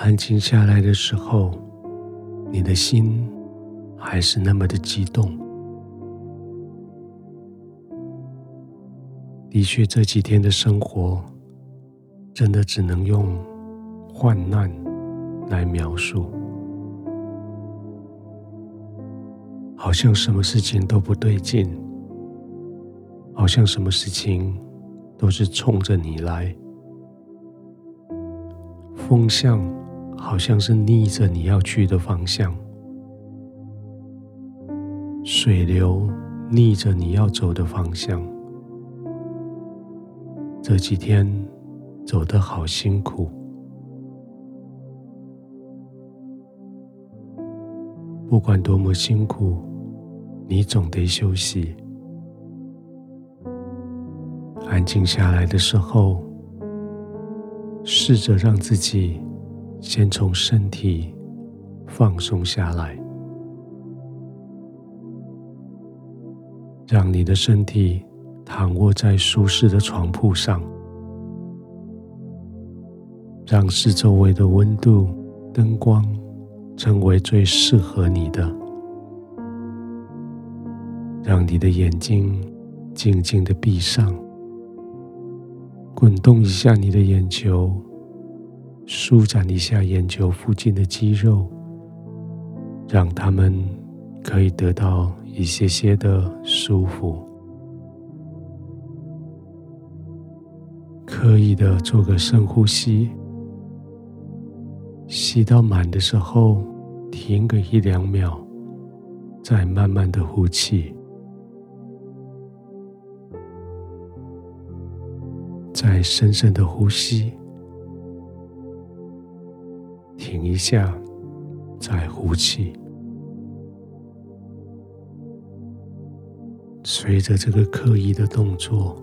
安静下来的时候，你的心还是那么的激动。的确，这几天的生活真的只能用患难来描述，好像什么事情都不对劲，好像什么事情都是冲着你来，风向好像是逆着你要去的方向，水流逆着你要走的方向。这几天走得好辛苦，不管多么辛苦，你总得休息。安静下来的时候，试着让自己先从身体放松下来，让你的身体。躺卧在舒适的床铺上，让四周围的温度、灯光成为最适合你的。让你的眼睛静静的闭上，滚动一下你的眼球，舒展一下眼球附近的肌肉，让他们可以得到一些些的舒服。刻意的做个深呼吸，吸到满的时候停个一两秒，再慢慢的呼气，再深深的呼吸，停一下，再呼气，随着这个刻意的动作。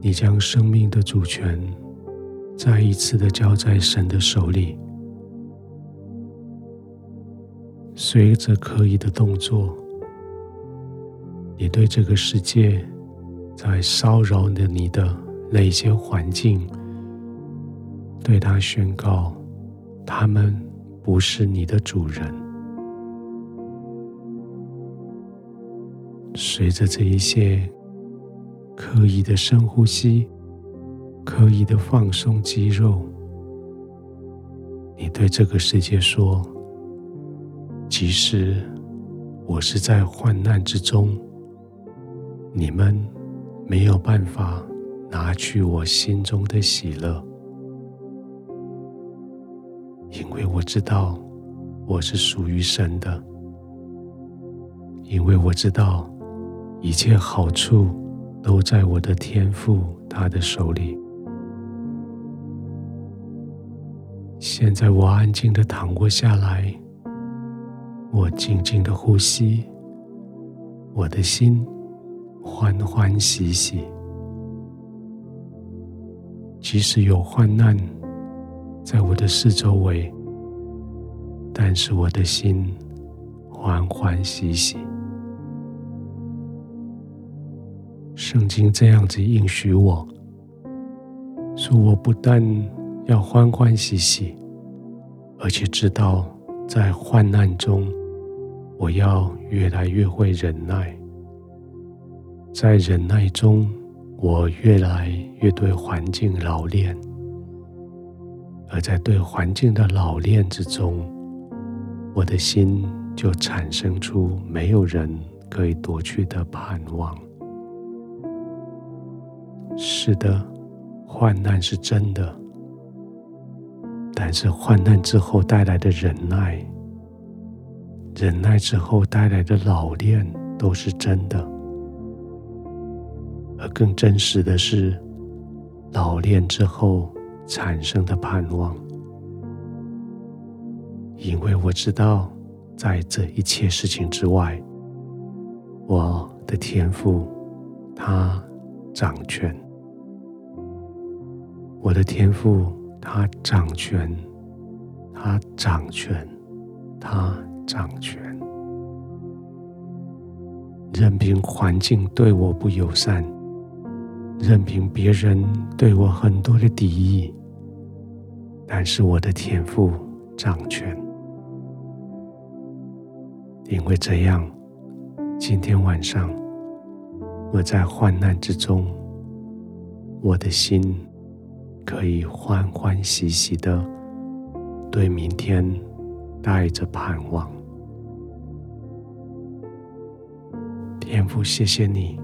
你将生命的主权再一次的交在神的手里，随着刻意的动作，你对这个世界在骚扰着你的那些环境，对他宣告，他们不是你的主人。随着这一切。刻意的深呼吸，刻意的放松肌肉。你对这个世界说：“即使我是在患难之中，你们没有办法拿去我心中的喜乐，因为我知道我是属于神的，因为我知道一切好处。”都在我的天父他的手里。现在我安静的躺卧下来，我静静的呼吸，我的心欢欢喜喜。即使有患难在我的四周围，但是我的心欢欢喜喜。圣经这样子应许我，说我不但要欢欢喜喜，而且知道在患难中，我要越来越会忍耐，在忍耐中，我越来越对环境老练，而在对环境的老练之中，我的心就产生出没有人可以夺去的盼望。是的，患难是真的，但是患难之后带来的忍耐，忍耐之后带来的老练都是真的，而更真实的是，老练之后产生的盼望，因为我知道，在这一切事情之外，我的天赋他掌权。我的天赋，他掌权，他掌权，他掌权。任凭环境对我不友善，任凭别人对我很多的敌意，但是我的天父掌权，因为这样，今天晚上我在患难之中，我的心可以欢欢喜喜的对明天带着盼望。天父，谢谢你，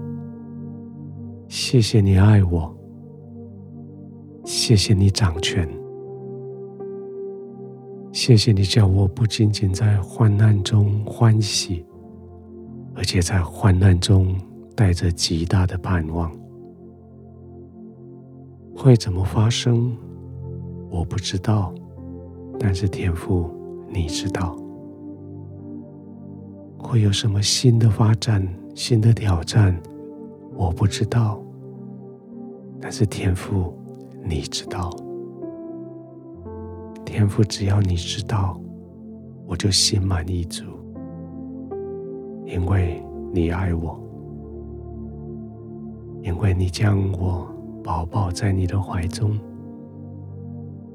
谢谢你爱我，谢谢你掌权，谢谢你叫我不仅仅在患难中欢喜，而且在患难中带着极大的盼望。会怎么发生，我不知道，但是天父，你知道。会有什么新的发展？新的挑战，我不知道，但是天父，你知道。天父，只要你知道，我就心满意足，因为你爱我，因为你将我宝宝在你的怀中，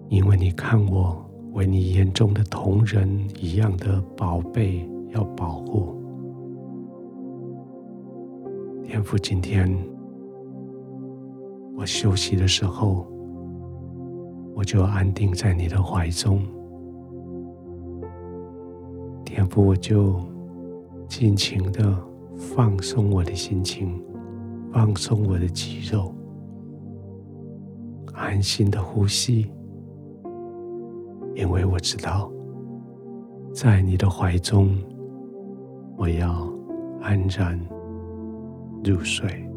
因为你看我为你眼中的同人一样的宝贝，要保护。天父，今天我休息的时候，我就安定在你的怀中。天父，我就尽情的放松我的心情，放松我的肌肉，安心的呼吸，因为我知道，在你的怀中，我要安然入睡。